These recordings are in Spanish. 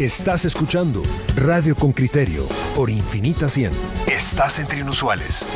Estás escuchando Radio con Criterio por Infinita 100. Estás entre inusuales.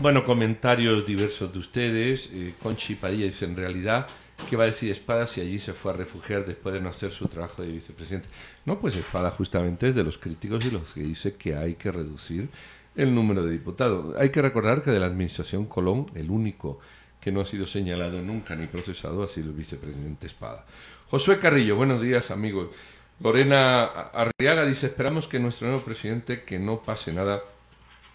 Bueno, comentarios diversos de ustedes. Eh, Conchi Padilla dice, en realidad, ¿qué va a decir Espada si allí se fue a refugiar después de no hacer su trabajo de vicepresidente? No, pues Espada justamente es de los críticos y los que dice que hay que reducir el número de diputados. Hay que recordar que de la administración Colón, el único que no ha sido señalado nunca ni procesado ha sido el vicepresidente Espada. Josué Carrillo, buenos días amigos. Lorena Arriaga dice, esperamos que nuestro nuevo presidente, que no pase nada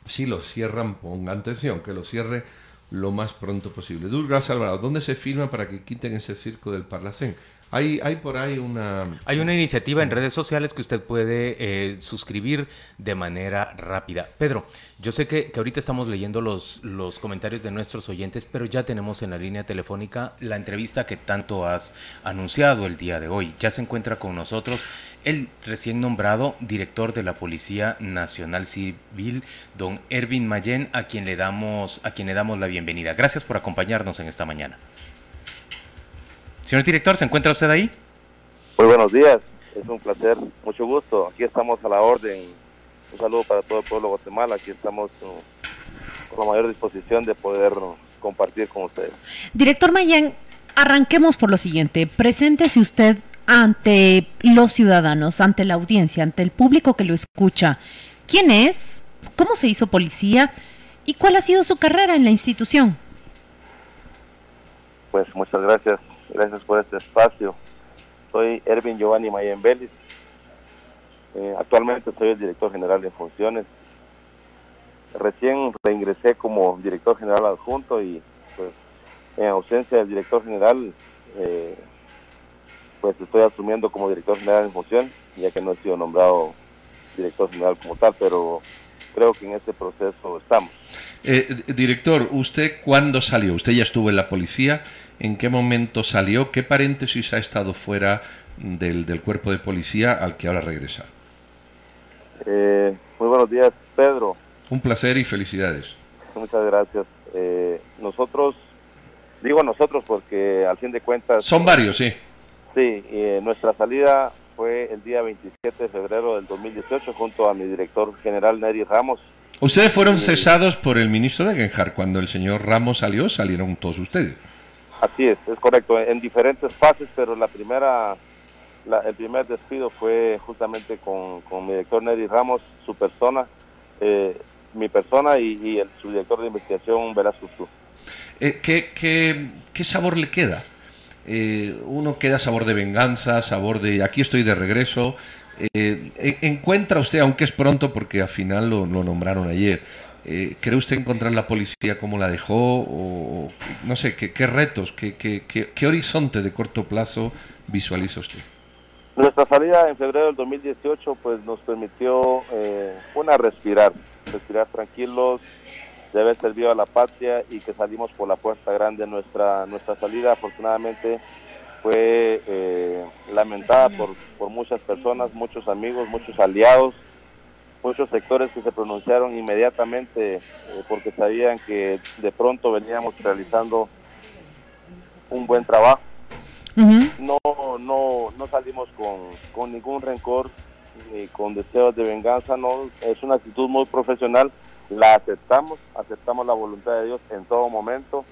si lo cierran, pongan atención, que lo cierre lo más pronto posible. Durgas Alvarado, ¿dónde se firma para que quiten ese circo del Parlacén? Hay, hay por ahí una... Hay una iniciativa en redes sociales que usted puede eh, suscribir de manera rápida. Pedro, yo sé que, ahorita estamos leyendo los, los comentarios de nuestros oyentes, pero ya tenemos en la línea telefónica la entrevista que tanto has anunciado el día de hoy. Ya se encuentra con nosotros el recién nombrado director de la Policía Nacional Civil, don Ervin Mayen, a quien le damos, a quien le damos la bienvenida. Gracias por acompañarnos en esta mañana. Señor director, ¿se encuentra usted ahí? Muy buenos días, es un placer, mucho gusto. Aquí estamos a la orden. Un saludo para todo el pueblo de Guatemala. Aquí estamos uh, con la mayor disposición de poder compartir con ustedes. Director Mayen, arranquemos por lo siguiente. Preséntese usted ante los ciudadanos, ante la audiencia, ante el público que lo escucha. ¿Quién es? ¿Cómo se hizo policía? ¿Y cuál ha sido su carrera en la institución? Pues muchas gracias, gracias por este espacio. Soy Ervin Giovanni Mayen Vélez. Eh, actualmente soy el director general de funciones. Recién reingresé como director general adjunto y pues en ausencia del director general eh, pues estoy asumiendo como director general de función, ya que no he sido nombrado director general como tal, pero creo que en ese proceso estamos. Eh, director, ¿usted cuándo salió? Usted ya estuvo en la policía, ¿en qué momento salió? ¿Qué paréntesis ha estado fuera del, del cuerpo de policía al que ahora regresa? Eh, muy buenos días, Pedro. Un placer y felicidades. Muchas gracias. Eh, nosotros, digo nosotros porque al fin de cuentas... Son varios, sí. Sí, eh, nuestra salida fue el día 27 de febrero del 2018 junto a mi director general Neri Ramos. Ustedes fueron cesados por el ministro de Genjar. Cuando el señor Ramos salió, salieron todos ustedes. Así es, es correcto, en diferentes fases, pero la primera, la, el primer despido fue justamente con, con mi director Neri Ramos, su persona, eh, mi persona y, y el subdirector de investigación Velasco eh, ¿qué, qué, ¿Qué sabor le queda? Eh, uno queda sabor de venganza, sabor de aquí estoy de regreso. Eh, ¿Encuentra usted, aunque es pronto porque al final lo nombraron ayer, eh, ¿cree usted encontrar la policía como la dejó? O, no sé, ¿qué, qué retos, qué, qué, qué, horizonte de corto plazo visualiza usted? Nuestra salida en febrero del 2018 pues nos permitió eh, una respirar, respirar tranquilos, de haber servido a la patria y que salimos por la puerta grande. Nuestra, nuestra salida afortunadamente fue eh, lamentada por, por muchas personas, muchos amigos, muchos aliados, muchos sectores que se pronunciaron inmediatamente eh, porque sabían que de pronto veníamos realizando un buen trabajo. No, no, no salimos con, con ningún rencor ni con deseos de venganza, no, es una actitud muy profesional la aceptamos, aceptamos la voluntad de Dios en todo momento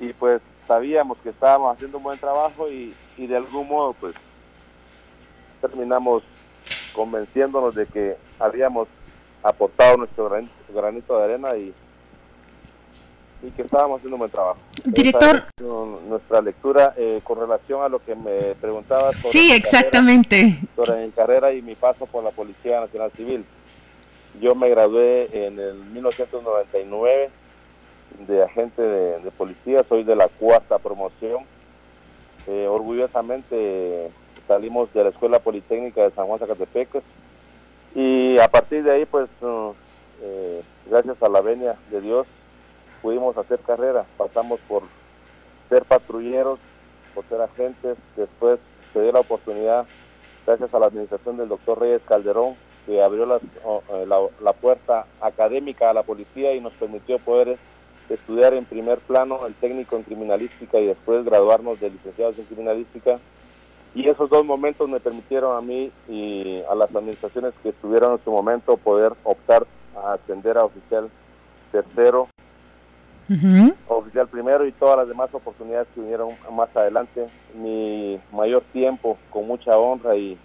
y pues sabíamos que estábamos haciendo un buen trabajo y, y de algún modo pues terminamos convenciéndonos de que habíamos aportado nuestro granito de arena y, y que estábamos haciendo un buen trabajo. Director. nuestra lectura eh, con relación a lo que me preguntaba. sí, exactamente. sobre mi carrera y mi paso por la Policía Nacional Civil. Yo me gradué en el 1999 de agente de, policía, soy de la cuarta promoción. Eh, orgullosamente salimos de la Escuela Politécnica de San Juan Zacatepec y a partir de ahí, pues, uh, eh, gracias a la venia de Dios, pudimos hacer carrera. Pasamos por ser patrulleros, por ser agentes, después se dio la oportunidad, gracias a la administración del doctor Reyes Calderón, que abrió eh, la, la, puerta académica a la policía y nos permitió poder estudiar en primer plano el técnico en criminalística y después graduarnos de licenciados en criminalística. Y esos dos momentos me permitieron a mí y a las administraciones que estuvieron en su momento poder optar a ascender a oficial tercero, oficial primero y todas las demás oportunidades que vinieron más adelante. Mi mayor tiempo, con mucha honra y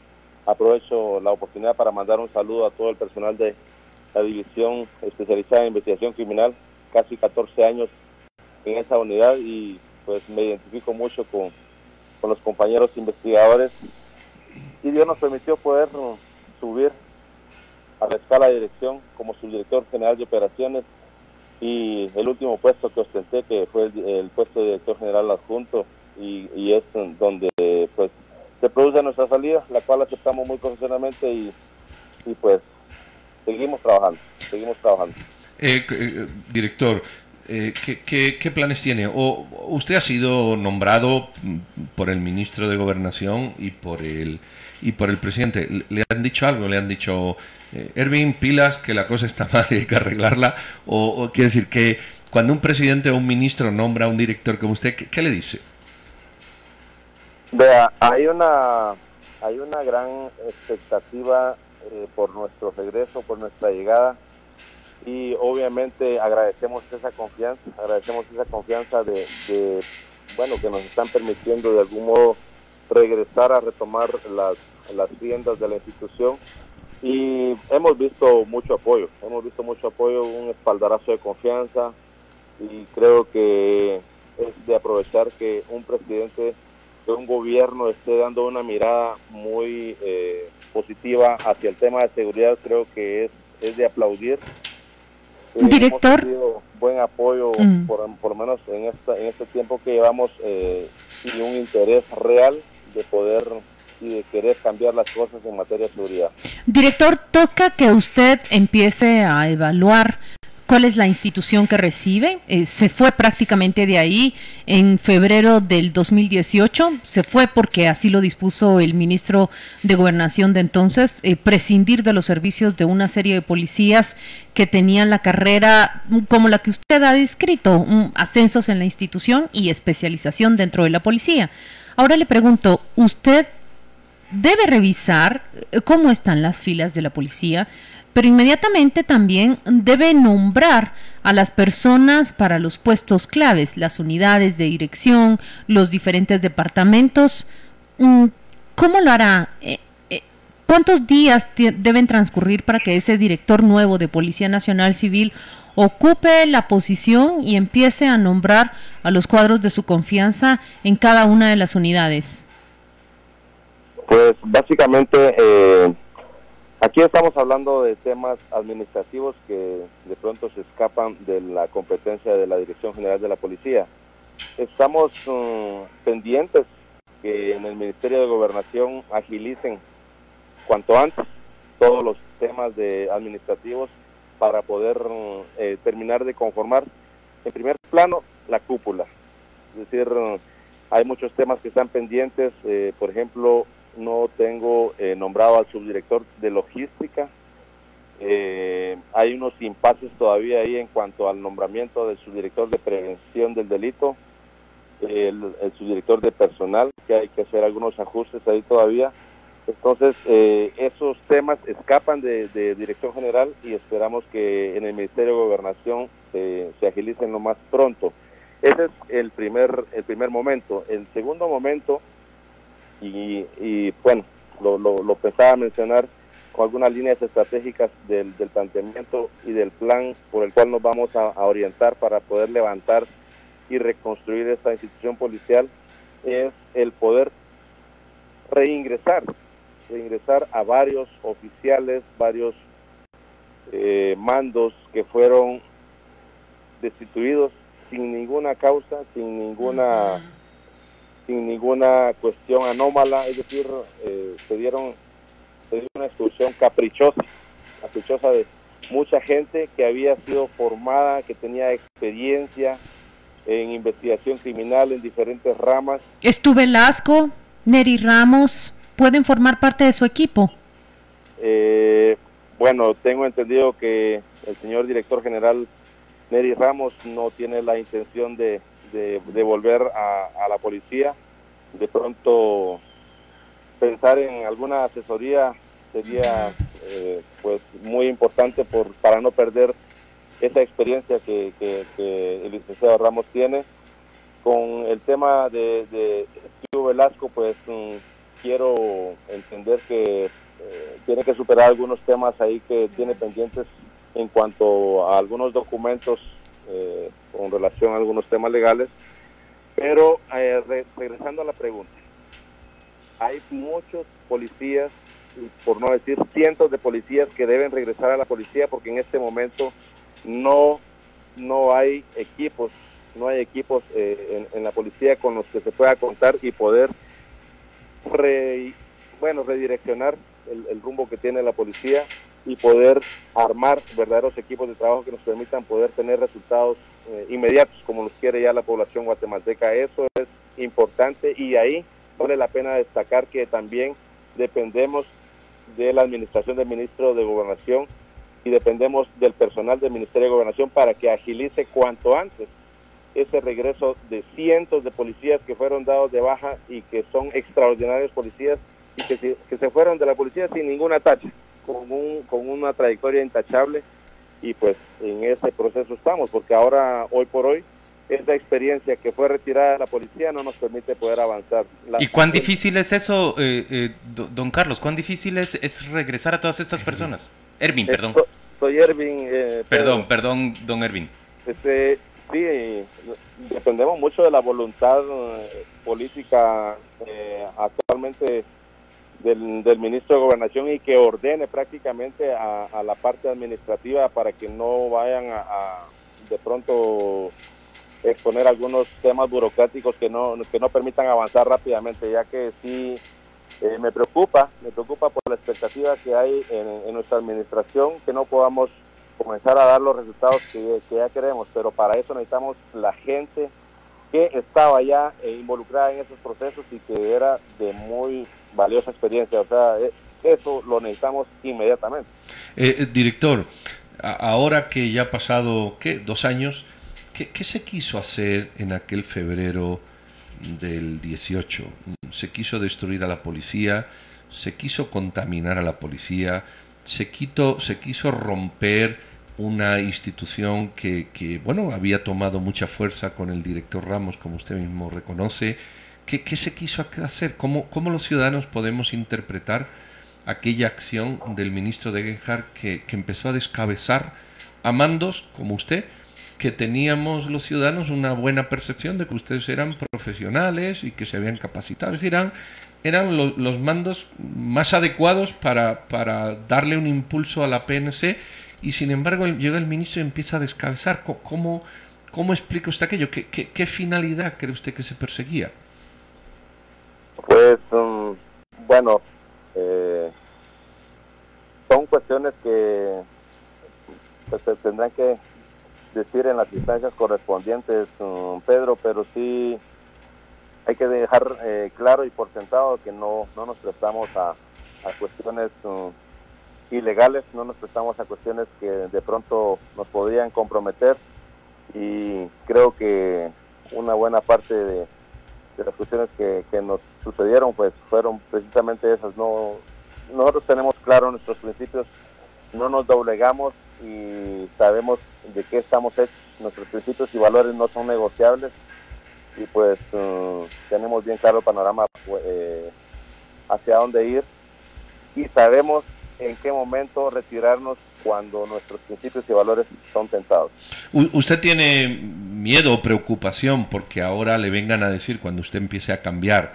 aprovecho la oportunidad para mandar un saludo a todo el personal de la División Especializada en Investigación Criminal, casi 14 años en esa unidad y pues me identifico mucho con, con los compañeros investigadores y Dios nos permitió poder subir a la escala de dirección como subdirector general de operaciones y el último puesto que ostenté que fue el, puesto de director general adjunto y, es donde pues se produce nuestra salida, la cual aceptamos muy profesionalmente y, y pues seguimos trabajando, seguimos trabajando. Eh, eh, director, eh, ¿qué, qué, planes tiene? O, usted ha sido nombrado mm, por el ministro de Gobernación y por el y por el presidente. ¿Le han dicho algo? ¿Le han dicho, Erwin, pilas, que la cosa está mal y hay que arreglarla? O, quiere decir que cuando un presidente o un ministro nombra a un director como usted, ¿qué, le dice? Vea, hay una, hay una gran expectativa por nuestro regreso, por nuestra llegada y obviamente agradecemos esa confianza, agradecemos esa confianza de, bueno, que nos están permitiendo de algún modo regresar a retomar las, las riendas de la institución. Y hemos visto mucho apoyo, hemos visto mucho apoyo, un espaldarazo de confianza. Y creo que es de aprovechar que un presidente de un gobierno esté dando una mirada muy eh, positiva hacia el tema de seguridad, creo que es, es de aplaudir eh, Director. buen apoyo, mm. por, por, lo menos en, esta, en este tiempo que llevamos, eh, y un interés real de poder y de querer cambiar las cosas en materia de seguridad. Director, toca que usted empiece a evaluar cuál es la institución que recibe. Eh, se fue prácticamente de ahí en febrero del 2018. Se fue porque así lo dispuso el ministro de Gobernación de entonces, eh, prescindir de los servicios de una serie de policías que tenían la carrera mm, como la que usted ha descrito, ascensos en la institución y especialización dentro de la policía. Ahora le pregunto, ¿usted debe revisar eh, cómo están las filas de la policía? Pero inmediatamente también debe nombrar a las personas para los puestos claves, las unidades de dirección, los diferentes departamentos. Mm, ¿Cómo lo hará? Eh, eh, ¿Cuántos días deben transcurrir para que ese director nuevo de Policía Nacional Civil ocupe la posición y empiece a nombrar a los cuadros de su confianza en cada una de las unidades? Pues básicamente eh, Aquí estamos hablando de temas administrativos que de pronto se escapan de la competencia de la Dirección General de la Policía. Estamos mm, pendientes que en el Ministerio de Gobernación agilicen cuanto antes todos los temas de administrativos para poder mm, eh, terminar de conformar en primer plano la cúpula. Es decir, mm, hay muchos temas que están pendientes, eh, por ejemplo, no tengo eh, nombrado al subdirector de logística. Eh, hay unos impases todavía ahí en cuanto al nombramiento del subdirector de prevención del delito, el, subdirector de personal, que hay que hacer algunos ajustes ahí todavía. Entonces, eh, esos temas escapan de, dirección general y esperamos que en el Ministerio de Gobernación se agilicen lo más pronto. Ese es el primer, el primer momento. El segundo momento y, bueno, lo, lo, pensaba mencionar con algunas líneas estratégicas del, del, planteamiento y del plan por el cual nos vamos a, orientar para poder levantar y reconstruir esta institución policial es el poder reingresar, reingresar a varios oficiales, varios eh, mandos que fueron destituidos sin ninguna causa, sin ninguna sin ninguna cuestión anómala, es decir, eh, se, dieron, se dio una expulsión caprichosa, caprichosa de mucha gente que había sido formada, que tenía experiencia en investigación criminal en diferentes ramas. Estuve Velasco, Neri Ramos, ¿pueden formar parte de su equipo? Eh, bueno, tengo entendido que el señor director general Neri Ramos no tiene la intención de, de, volver a, la policía. De pronto pensar en alguna asesoría sería eh, pues muy importante por para no perder esa experiencia que, el licenciado Ramos tiene. Con el tema de, de Velasco, pues mm, quiero entender que eh, tiene que superar algunos temas ahí que tiene pendientes en cuanto a algunos documentos eh, con relación a algunos temas legales. Pero eh, regresando a la pregunta, hay muchos policías, por no decir cientos de policías que deben regresar a la policía porque en este momento no, no hay equipos, no hay equipos en, la policía con los que se pueda contar y poder bueno, redireccionar el, rumbo que tiene la policía y poder armar verdaderos equipos de trabajo que nos permitan poder tener resultados eh, inmediatos como los quiere ya la población guatemalteca. Eso es importante y ahí vale la pena destacar que también dependemos de la administración del ministro de Gobernación y dependemos del personal del Ministerio de Gobernación para que agilice cuanto antes ese regreso de cientos de policías que fueron dados de baja y que son extraordinarios policías y que, que se fueron de la policía sin ninguna tacha, con, un, con una trayectoria intachable y pues en ese proceso estamos, porque ahora, hoy por hoy, esa experiencia que fue retirada de la policía no nos permite poder avanzar. ¿Y cuán difícil es eso, eh, eh, don Carlos? ¿Cuán difícil es, es, regresar a todas estas personas? Ervin, perdón. soy Ervin. Eh, perdón, perdón, don Ervin. Este, sí, dependemos mucho de la voluntad política actualmente del, ministro de Gobernación y que ordene prácticamente a, la parte administrativa para que no vayan a, de pronto exponer algunos temas burocráticos que no, que no permitan avanzar rápidamente, ya que sí eh, me preocupa, me preocupa por la expectativa que hay en, nuestra administración, que no podamos comenzar a dar los resultados que, que, ya queremos, pero para eso necesitamos la gente que estaba ya eh, involucrada en esos procesos y que era de muy valiosa experiencia. O sea, eh, eso lo necesitamos inmediatamente. Eh, director, ahora que ya ha pasado, ¿qué? Dos años, ¿qué, ¿qué, se quiso hacer en aquel febrero del 18? Se quiso destruir a la policía, se quiso contaminar a la policía, se, quito, se quiso romper una institución que, que, bueno, había tomado mucha fuerza con el director Ramos, como usted mismo reconoce. ¿Qué, se quiso hacer? ¿Cómo, ¿Cómo, los ciudadanos podemos interpretar aquella acción del ministro de Genjar que, que empezó a descabezar a mandos, como usted, que teníamos los ciudadanos una buena percepción de que ustedes eran profesionales y que se habían capacitado. Es decir, eran, eran los mandos más adecuados para, para darle un impulso a la PNC y sin embargo llega el ministro y empieza a descabezar. ¿Cómo, cómo explica usted aquello? ¿Qué, qué, finalidad cree usted que se perseguía? Pues, um, bueno, eh, son cuestiones que pues, se tendrán que decir en las instancias correspondientes, um, Pedro, pero sí hay que dejar eh, claro y por sentado que no, no nos prestamos a, cuestiones um, ilegales, no nos prestamos a cuestiones que de pronto nos podrían comprometer y creo que una buena parte de, las cuestiones que, nos sucedieron pues fueron precisamente esas. No, nosotros tenemos claro nuestros principios, no nos doblegamos y sabemos de qué estamos hechos. Nuestros principios y valores no son negociables y pues mm, tenemos bien claro el panorama pues, eh, hacia dónde ir y sabemos en qué momento retirarnos cuando nuestros principios y valores son tentados. ¿Usted tiene miedo o preocupación porque ahora le vengan a decir cuando usted empiece a cambiar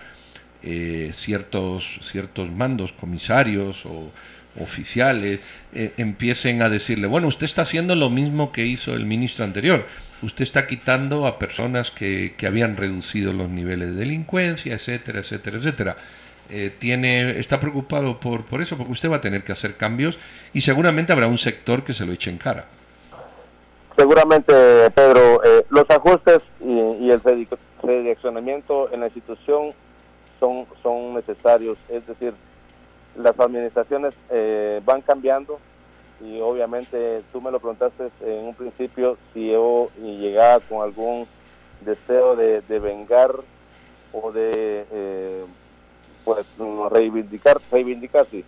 eh, ciertos, ciertos mandos, comisarios o oficiales, eh, empiecen a decirle, bueno, usted está haciendo lo mismo que hizo el ministro anterior, usted está quitando a personas que, que habían reducido los niveles de delincuencia, etcétera, etcétera, etcétera. Eh, tiene, está preocupado por, por eso, porque usted va a tener que hacer cambios y seguramente habrá un sector que se lo eche en cara. Seguramente, Pedro, eh, los ajustes y, el redireccionamiento en la institución son, son necesarios, es decir, las administraciones eh, van cambiando y obviamente tú me lo preguntaste en un principio si yo llegaba con algún deseo de, vengar o de eh, pues reivindicar, reivindicar sí.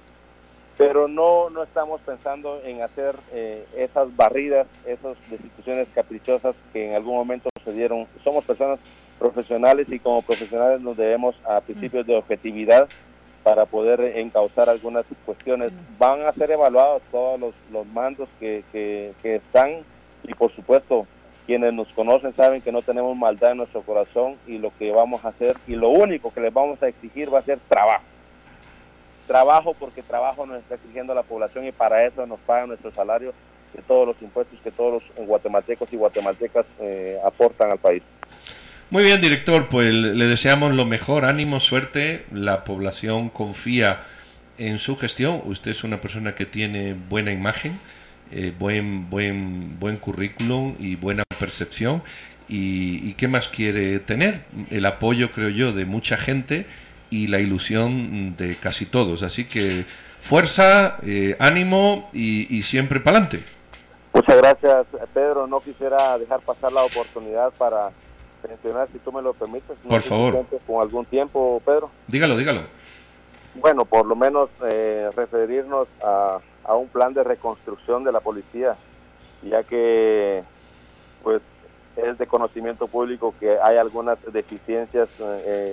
Pero no, no estamos pensando en hacer eh, esas barridas, esas destituciones caprichosas que en algún momento se dieron. Somos personas profesionales y como profesionales nos debemos a principios de objetividad para poder encauzar algunas cuestiones. Van a ser evaluados todos los, los mandos que, que, están y por supuesto quienes nos conocen saben que no tenemos maldad en nuestro corazón y lo que vamos a hacer y lo único que les vamos a exigir va a ser trabajo. Trabajo porque trabajo nos está exigiendo la población y para eso nos pagan nuestro salario de todos los impuestos que todos los guatemaltecos y guatemaltecas eh, aportan al país. Muy bien, director, pues le deseamos lo mejor, ánimo, suerte. La población confía en su gestión. Usted es una persona que tiene buena imagen, eh, buen, buen, buen currículum y buena percepción. Y, qué más quiere tener? El apoyo, creo yo, de mucha gente y la ilusión de casi todos. Así que fuerza, eh, ánimo y, y siempre para adelante. Muchas gracias, Pedro. No quisiera dejar pasar la oportunidad para mencionar, si tú me lo permites, por favor, con algún tiempo, Pedro. Dígalo, dígalo. Bueno, por lo menos eh, referirnos a, a, un plan de reconstrucción de la policía, ya que pues es de conocimiento público que hay algunas deficiencias eh,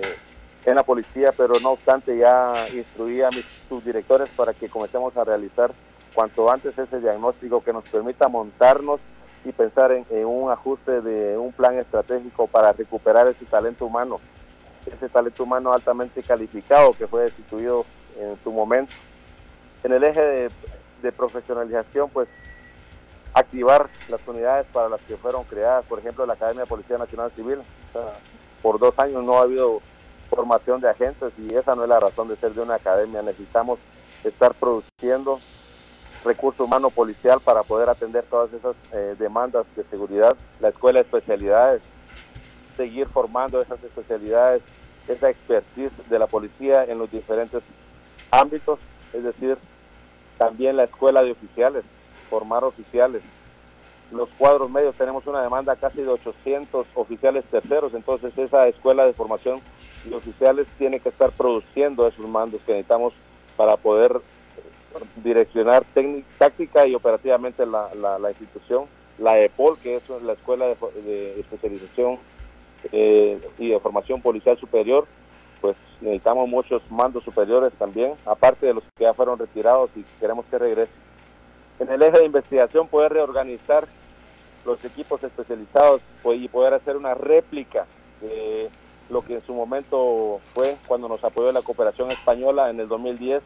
en la policía, pero no obstante ya instruí a mis subdirectores para que comencemos a realizar cuanto antes ese diagnóstico que nos permita montarnos y pensar en, un ajuste de un plan estratégico para recuperar ese talento humano, ese talento humano altamente calificado que fue destituido en su momento. En el eje de, profesionalización, pues activar las unidades para las que fueron creadas, por ejemplo, la Academia de Policía Nacional Civil. por dos años no ha habido formación de agentes y esa no es la razón de ser de una academia. Necesitamos estar produciendo recurso humano policial para poder atender todas esas eh, demandas de seguridad, la escuela de especialidades, seguir formando esas especialidades, esa expertise de la policía en los diferentes ámbitos, es decir, también la escuela de oficiales, formar oficiales. Los cuadros medios tenemos una demanda casi de 800 oficiales terceros, entonces esa escuela de formación de oficiales tiene que estar produciendo esos mandos que necesitamos para poder direccionar táctica y operativamente la, institución, la EPOL, que es la Escuela de, Especialización eh, y de Formación Policial Superior, pues necesitamos muchos mandos superiores también, aparte de los que ya fueron retirados y queremos que regresen. En el eje de investigación, poder reorganizar los equipos especializados pues, y poder hacer una réplica de lo que en su momento fue cuando nos apoyó la cooperación española en el 2010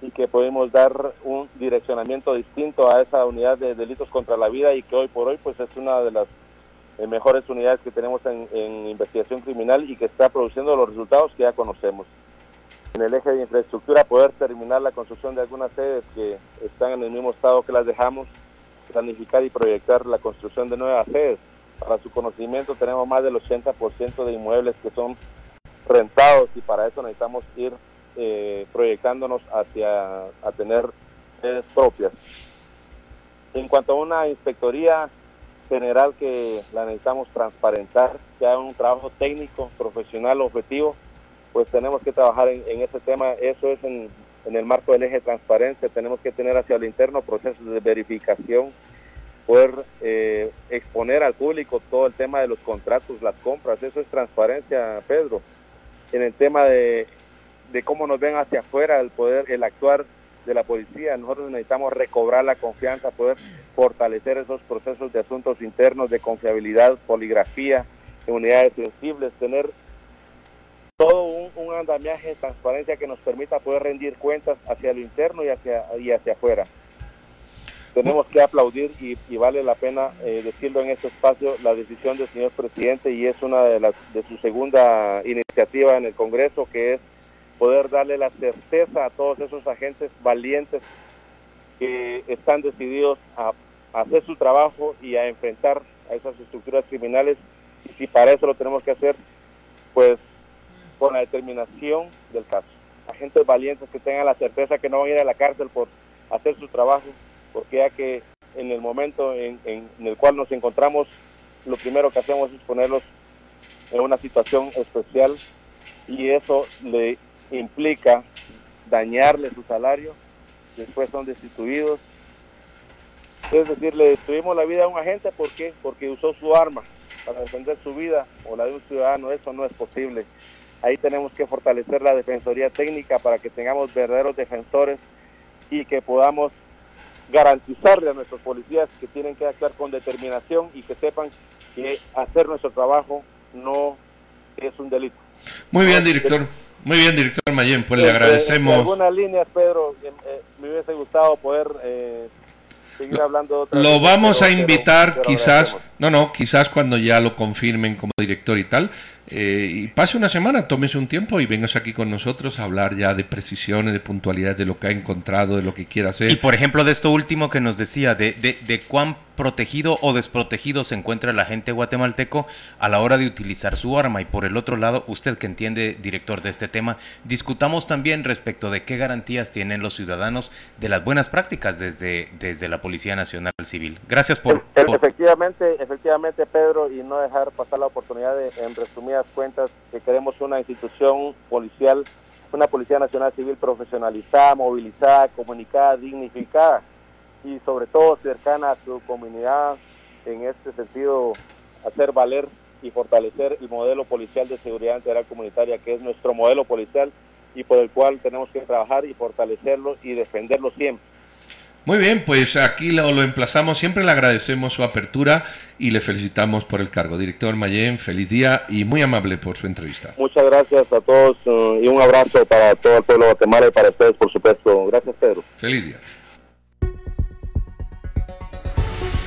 y que podemos dar un direccionamiento distinto a esa unidad de delitos contra la vida y que hoy por hoy pues es una de las mejores unidades que tenemos en, investigación criminal y que está produciendo los resultados que ya conocemos. En el eje de infraestructura poder terminar la construcción de algunas sedes que están en el mismo estado que las dejamos, planificar y proyectar la construcción de nuevas sedes. Para su conocimiento tenemos más del 80% de inmuebles que son rentados y para eso necesitamos ir eh, proyectándonos hacia a tener sedes propias. En cuanto a una inspectoría general que la necesitamos transparentar, haga un trabajo técnico, profesional, objetivo, pues tenemos que trabajar en, ese tema. Eso es en, el marco del eje transparencia. Tenemos que tener hacia el interno procesos de verificación, poder eh, exponer al público todo el tema de los contratos, las compras. Eso es transparencia, Pedro. En el tema de de cómo nos ven hacia afuera el poder, el actuar de la policía. Nosotros necesitamos recobrar la confianza, poder fortalecer esos procesos de asuntos internos, de confiabilidad, poligrafía, de unidades sensibles, tener todo un, andamiaje de transparencia que nos permita poder rendir cuentas hacia lo interno y hacia, y hacia afuera. Tenemos que aplaudir y, vale la pena eh, decirlo en este espacio la decisión del señor presidente y es una de las de su segunda iniciativa en el Congreso que es poder darle la certeza a todos esos agentes valientes que están decididos a, hacer su trabajo y a enfrentar a esas estructuras criminales. Y si para eso lo tenemos que hacer, pues con la determinación del caso. Agentes valientes que tengan la certeza que no van a ir a la cárcel por hacer su trabajo, porque ya que en el momento en, el cual nos encontramos, lo primero que hacemos es ponerlos en una situación especial y eso le implica dañarle su salario, después son destituidos. Es decir, le destruimos la vida a un agente, ¿por qué? Porque usó su arma para defender su vida o la de un ciudadano, eso no es posible. Ahí tenemos que fortalecer la defensoría técnica para que tengamos verdaderos defensores y que podamos garantizarle a nuestros policías que tienen que actuar con determinación y que sepan que hacer nuestro trabajo no es un delito. Muy bien, director. Muy bien, director Mayen, pues le agradecemos. En algunas líneas, Pedro, eh, eh, hubiese gustado poder eh, seguir hablando. lo vamos a invitar quizás, no, no, quizás cuando ya lo confirmen como director y tal, eh, y pase una semana, tómese un tiempo y vengas aquí con nosotros a hablar ya de precisiones, de puntualidad, de lo que ha encontrado, de lo que quiera hacer. Y por ejemplo, de esto último que nos decía, de, de, de cuán protegido o desprotegido se encuentra la gente guatemalteco a la hora de utilizar su arma. Y por el otro lado, usted que entiende, director de este tema, discutamos también respecto de qué garantías tienen los ciudadanos de las buenas prácticas desde, desde la Policía Nacional Civil. Gracias por, e-, Efectivamente, efectivamente, Pedro, y no dejar pasar la oportunidad de, en resumidas cuentas, que queremos una institución policial, una Policía Nacional Civil profesionalizada, movilizada, comunicada, dignificada y sobre todo cercana a su comunidad, en este sentido hacer valer y fortalecer el modelo policial de seguridad integral comunitaria, que es nuestro modelo policial y por el cual tenemos que trabajar y fortalecerlo y defenderlo siempre. Muy bien, pues aquí lo, lo, emplazamos. Siempre le agradecemos su apertura y le felicitamos por el cargo. Director Mayen, feliz día y muy amable por su entrevista. Muchas gracias a todos uh, y un abrazo para todo el pueblo de Guatemala y para ustedes, por supuesto. Gracias, Pedro. Feliz día.